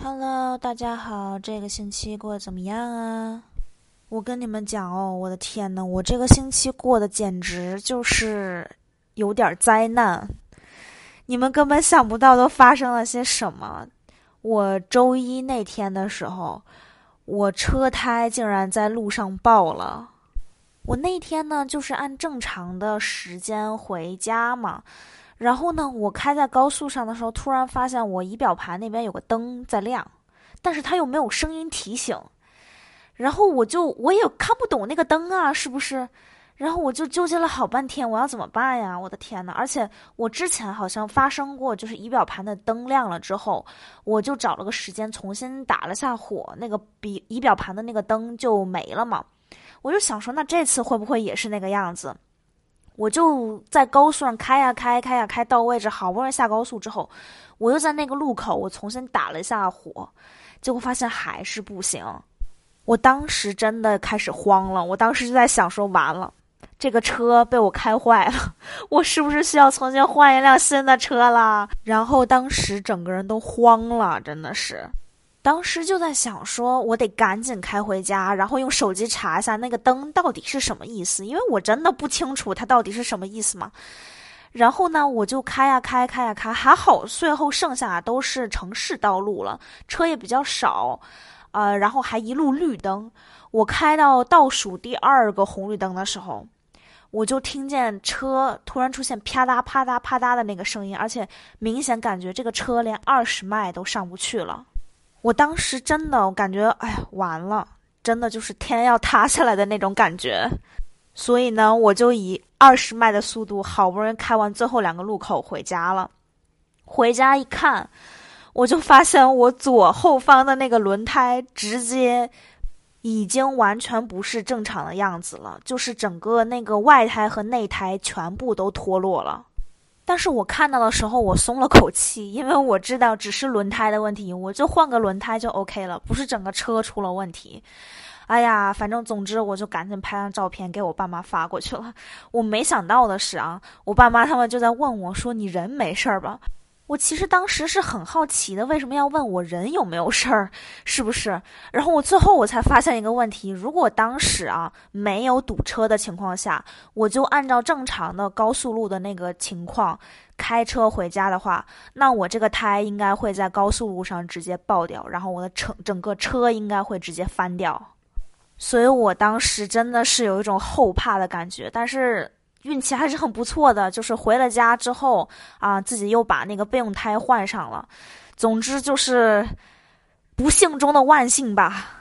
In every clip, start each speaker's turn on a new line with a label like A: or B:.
A: Hello，大家好，这个星期过得怎么样啊？我跟你们讲哦，我的天呐，我这个星期过得简直就是有点灾难，你们根本想不到都发生了些什么。我周一那天的时候，我车胎竟然在路上爆了。我那天呢，就是按正常的时间回家嘛。然后呢，我开在高速上的时候，突然发现我仪表盘那边有个灯在亮，但是它又没有声音提醒。然后我就我也看不懂那个灯啊，是不是？然后我就纠结了好半天，我要怎么办呀？我的天呐！而且我之前好像发生过，就是仪表盘的灯亮了之后，我就找了个时间重新打了下火，那个比仪表盘的那个灯就没了嘛。我就想说，那这次会不会也是那个样子？我就在高速上开呀开，开呀开，到位置，好不容易下高速之后，我又在那个路口，我重新打了一下火，结果发现还是不行。我当时真的开始慌了，我当时就在想说，完了，这个车被我开坏了，我是不是需要重新换一辆新的车了？然后当时整个人都慌了，真的是。当时就在想，说我得赶紧开回家，然后用手机查一下那个灯到底是什么意思，因为我真的不清楚它到底是什么意思嘛。然后呢，我就开呀开，开呀开，还好最后剩下都是城市道路了，车也比较少，呃，然后还一路绿灯。我开到倒数第二个红绿灯的时候，我就听见车突然出现啪嗒啪嗒啪嗒的那个声音，而且明显感觉这个车连二十迈都上不去了。我当时真的，我感觉，哎呀，完了，真的就是天要塌下来的那种感觉。所以呢，我就以二十迈的速度，好不容易开完最后两个路口回家了。回家一看，我就发现我左后方的那个轮胎直接已经完全不是正常的样子了，就是整个那个外胎和内胎全部都脱落了。但是我看到的时候，我松了口气，因为我知道只是轮胎的问题，我就换个轮胎就 OK 了，不是整个车出了问题。哎呀，反正总之，我就赶紧拍张照片给我爸妈发过去了。我没想到的是啊，我爸妈他们就在问我说：“你人没事儿吧？”我其实当时是很好奇的，为什么要问我人有没有事儿，是不是？然后我最后我才发现一个问题：如果当时啊没有堵车的情况下，我就按照正常的高速路的那个情况开车回家的话，那我这个胎应该会在高速路上直接爆掉，然后我的整整个车应该会直接翻掉。所以我当时真的是有一种后怕的感觉，但是。运气还是很不错的，就是回了家之后啊，自己又把那个备用胎换上了。总之就是不幸中的万幸吧。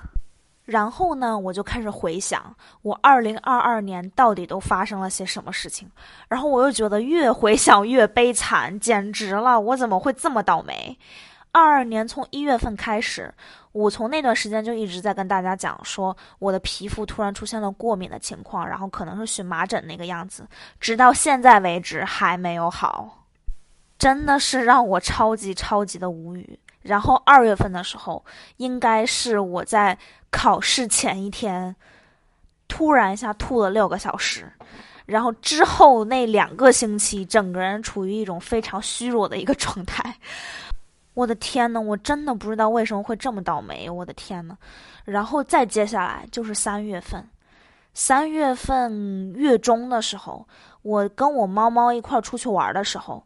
A: 然后呢，我就开始回想我二零二二年到底都发生了些什么事情。然后我又觉得越回想越悲惨，简直了，我怎么会这么倒霉？二二年从一月份开始，我从那段时间就一直在跟大家讲说，我的皮肤突然出现了过敏的情况，然后可能是荨麻疹那个样子，直到现在为止还没有好，真的是让我超级超级的无语。然后二月份的时候，应该是我在考试前一天，突然一下吐了六个小时，然后之后那两个星期，整个人处于一种非常虚弱的一个状态。我的天呐，我真的不知道为什么会这么倒霉。我的天呐，然后再接下来就是三月份，三月份月中的时候，我跟我猫猫一块出去玩的时候，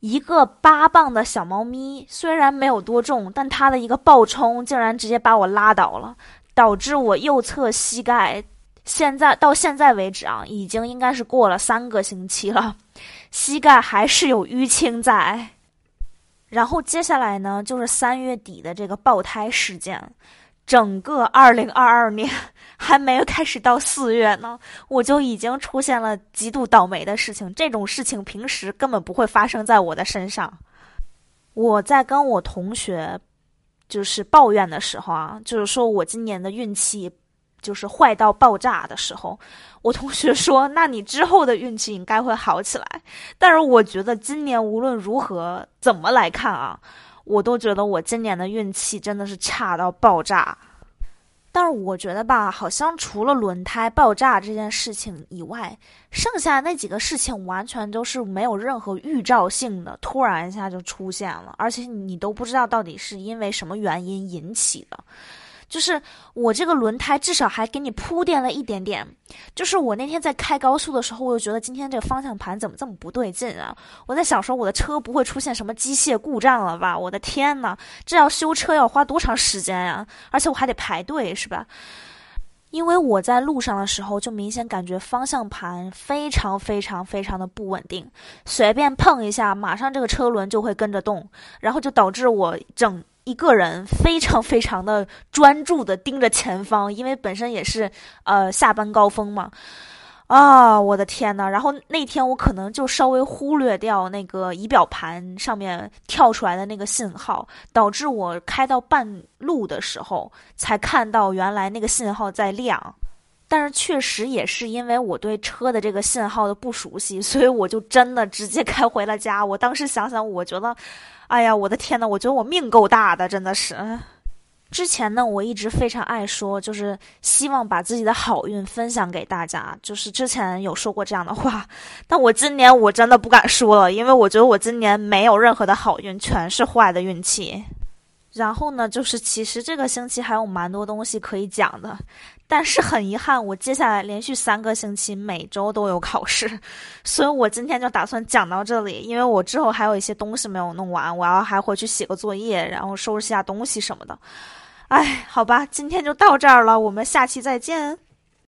A: 一个八磅的小猫咪虽然没有多重，但它的一个暴冲竟然直接把我拉倒了，导致我右侧膝盖现在到现在为止啊，已经应该是过了三个星期了，膝盖还是有淤青在。然后接下来呢，就是三月底的这个爆胎事件。整个二零二二年 还没有开始到四月呢，我就已经出现了极度倒霉的事情。这种事情平时根本不会发生在我的身上。我在跟我同学就是抱怨的时候啊，就是说我今年的运气。就是坏到爆炸的时候，我同学说：“那你之后的运气应该会好起来。”但是我觉得今年无论如何怎么来看啊，我都觉得我今年的运气真的是差到爆炸。但是我觉得吧，好像除了轮胎爆炸这件事情以外，剩下那几个事情完全都是没有任何预兆性的，突然一下就出现了，而且你都不知道到底是因为什么原因引起的。就是我这个轮胎至少还给你铺垫了一点点。就是我那天在开高速的时候，我就觉得今天这个方向盘怎么这么不对劲啊？我在想说我的车不会出现什么机械故障了吧？我的天呐，这要修车要花多长时间呀？而且我还得排队，是吧？因为我在路上的时候就明显感觉方向盘非常非常非常的不稳定，随便碰一下，马上这个车轮就会跟着动，然后就导致我整。一个人非常非常的专注的盯着前方，因为本身也是呃下班高峰嘛，啊，我的天呐！然后那天我可能就稍微忽略掉那个仪表盘上面跳出来的那个信号，导致我开到半路的时候才看到原来那个信号在亮。但是确实也是因为我对车的这个信号的不熟悉，所以我就真的直接开回了家。我当时想想，我觉得。哎呀，我的天呐！我觉得我命够大的，真的是。之前呢，我一直非常爱说，就是希望把自己的好运分享给大家，就是之前有说过这样的话。但我今年我真的不敢说了，因为我觉得我今年没有任何的好运，全是坏的运气。然后呢，就是其实这个星期还有蛮多东西可以讲的。但是很遗憾，我接下来连续三个星期每周都有考试，所以我今天就打算讲到这里，因为我之后还有一些东西没有弄完，我要还回去写个作业，然后收拾下东西什么的。哎，好吧，今天就到这儿了，我们下期再见。